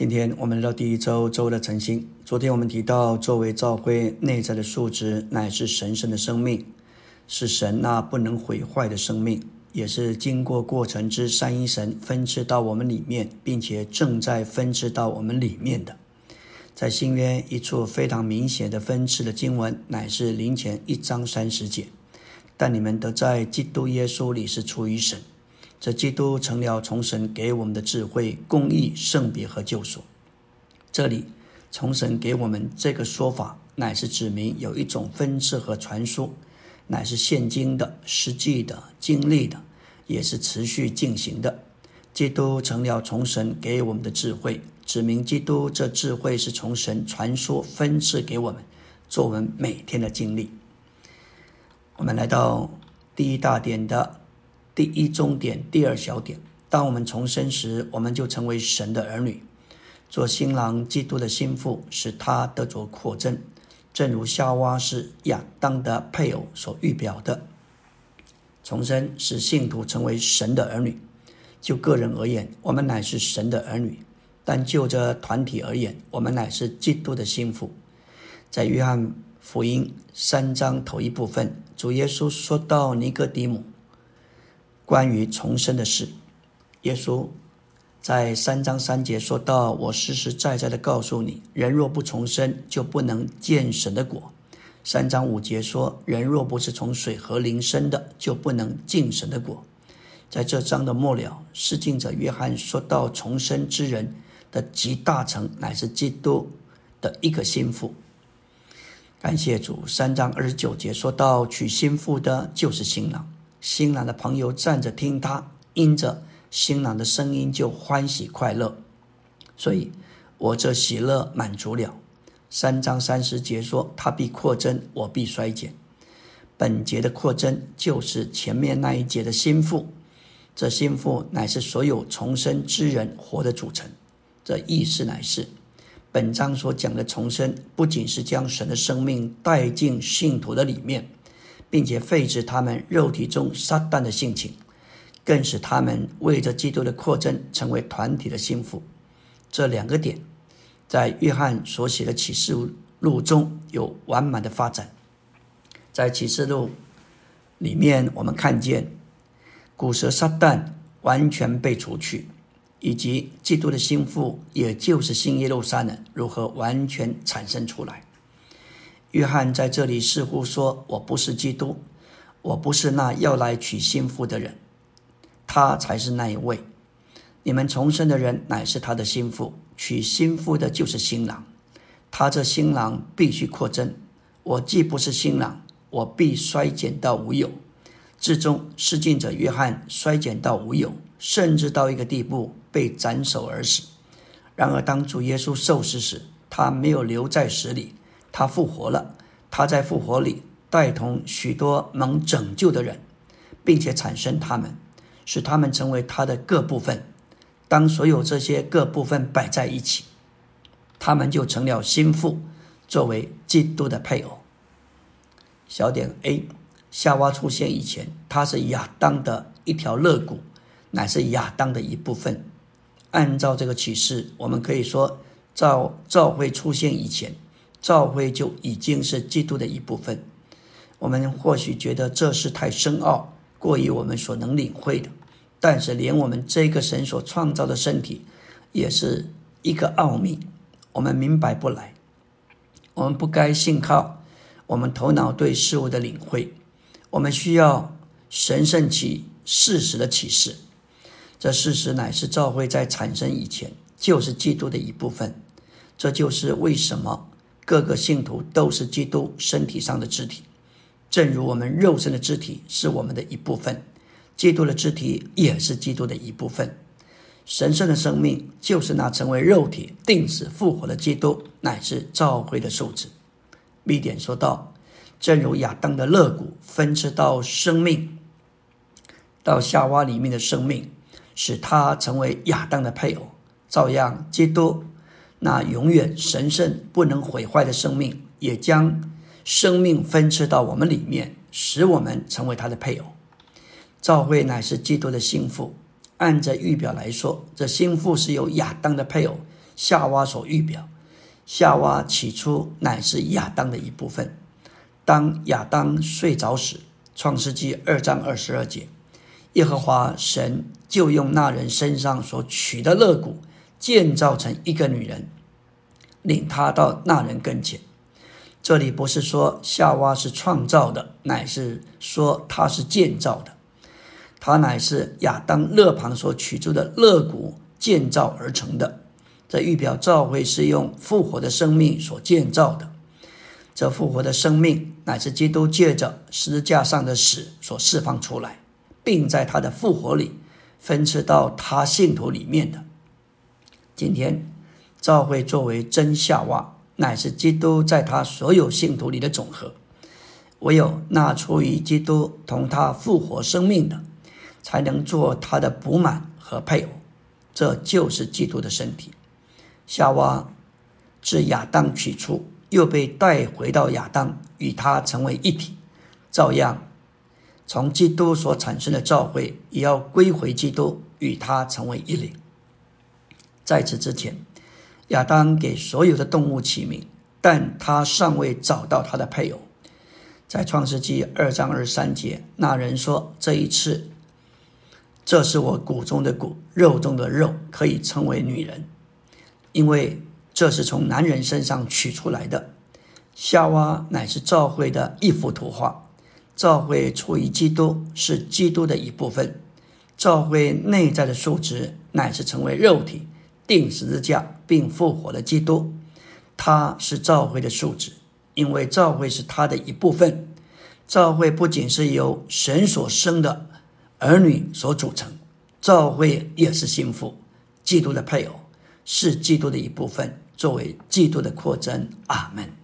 今天我们来到第一周周的晨星。昨天我们提到，作为教会内在的素质，乃是神圣的生命，是神那不能毁坏的生命，也是经过过程之三一神分赐到我们里面，并且正在分赐到我们里面的。在新约一处非常明显的分赐的经文，乃是林前一章三十节。但你们都在基督耶稣里是出于神。这基督成了从神给我们的智慧、公义、圣别和救赎。这里从神给我们这个说法，乃是指明有一种分赐和传输，乃是现今的、实际的、经历的，也是持续进行的。基督成了从神给我们的智慧，指明基督这智慧是从神传说分赐给我们，做我们每天的经历。我们来到第一大点的。第一终点，第二小点。当我们重生时，我们就成为神的儿女，做新郎基督的心腹，使他得着扩增，正如夏娃是亚当的配偶所预表的。重生使信徒成为神的儿女。就个人而言，我们乃是神的儿女；但就这团体而言，我们乃是基督的心腹。在约翰福音三章头一部分，主耶稣说到尼哥底母。关于重生的事，耶稣在三章三节说到：“我实实在在的告诉你，人若不重生，就不能见神的果。”三章五节说：“人若不是从水和灵生的，就不能进神的果。”在这章的末了，施浸者约翰说到重生之人的极大成，乃是基督的一个心腹。感谢主，三章二十九节说到娶心腹的，就是新郎。新郎的朋友站着听他，因着新郎的声音就欢喜快乐，所以我这喜乐满足了。三章三十节说：“他必扩增，我必衰减。”本节的扩增就是前面那一节的心腹，这心腹乃是所有重生之人活的组成。这意思乃是，本章所讲的重生，不仅是将神的生命带进信徒的里面。并且废止他们肉体中撒旦的性情，更使他们为着基督的扩增成为团体的心腹。这两个点，在约翰所写的启示录中有完满的发展。在启示录里面，我们看见古蛇撒旦完全被除去，以及基督的心腹，也就是新耶路撒冷如何完全产生出来。约翰在这里似乎说：“我不是基督，我不是那要来娶心腹的人，他才是那一位。你们重生的人乃是他的心腹，娶心腹的就是新郎。他这新郎必须扩增。我既不是新郎，我必衰减到无有。至终，施浸者约翰衰减到无有，甚至到一个地步被斩首而死。然而，当主耶稣受死时，他没有留在死里。”他复活了，他在复活里带同许多能拯救的人，并且产生他们，使他们成为他的各部分。当所有这些各部分摆在一起，他们就成了心腹，作为基督的配偶。小点 A，夏娃出现以前，他是亚当的一条肋骨，乃是亚当的一部分。按照这个启示，我们可以说，照照会出现以前。教会就已经是基督的一部分。我们或许觉得这是太深奥，过于我们所能领会的。但是，连我们这个神所创造的身体，也是一个奥秘，我们明白不来。我们不该信靠我们头脑对事物的领会，我们需要神圣启事实的启示。这事实乃是教会在产生以前就是基督的一部分。这就是为什么。各个信徒都是基督身体上的肢体，正如我们肉身的肢体是我们的一部分，基督的肢体也是基督的一部分。神圣的生命就是那成为肉体、定死复活的基督，乃是召会的素质。密点说道：“正如亚当的肋骨分支到生命，到夏娃里面的生命，使他成为亚当的配偶，照样基督。”那永远神圣不能毁坏的生命，也将生命分赐到我们里面，使我们成为他的配偶。教会乃是基督的心腹。按着预表来说，这心腹是由亚当的配偶夏娃所预表。夏娃起初乃是亚当的一部分。当亚当睡着时，《创世纪》二章二十二节，耶和华神就用那人身上所取的肋骨建造成一个女人，领他到那人跟前。这里不是说夏娃是创造的，乃是说她是建造的。她乃是亚当肋旁所取出的肋骨建造而成的。这预表教会是用复活的生命所建造的。这复活的生命乃是基督借着十字架上的死所释放出来，并在他的复活里分赐到他信徒里面的。今天，教会作为真夏娃，乃是基督在他所有信徒里的总和。唯有那出于基督同他复活生命的，才能做他的补满和配偶。这就是基督的身体。夏娃自亚当取出。又被带回到亚当，与他成为一体。照样，从基督所产生的教会，也要归回基督，与他成为一灵。在此之前，亚当给所有的动物起名，但他尚未找到他的配偶。在创世纪二章二三节，那人说：“这一次，这是我骨中的骨，肉中的肉，可以称为女人，因为。”这是从男人身上取出来的，夏娃乃是教会的一幅图画。教会出于基督，是基督的一部分。教会内在的素质乃是成为肉体，定十字架并复活了基督。他是教会的素质，因为教会是他的一部分。教会不仅是由神所生的儿女所组成，教会也是心腹，基督的配偶。是基督的一部分，作为基督的扩增。阿门。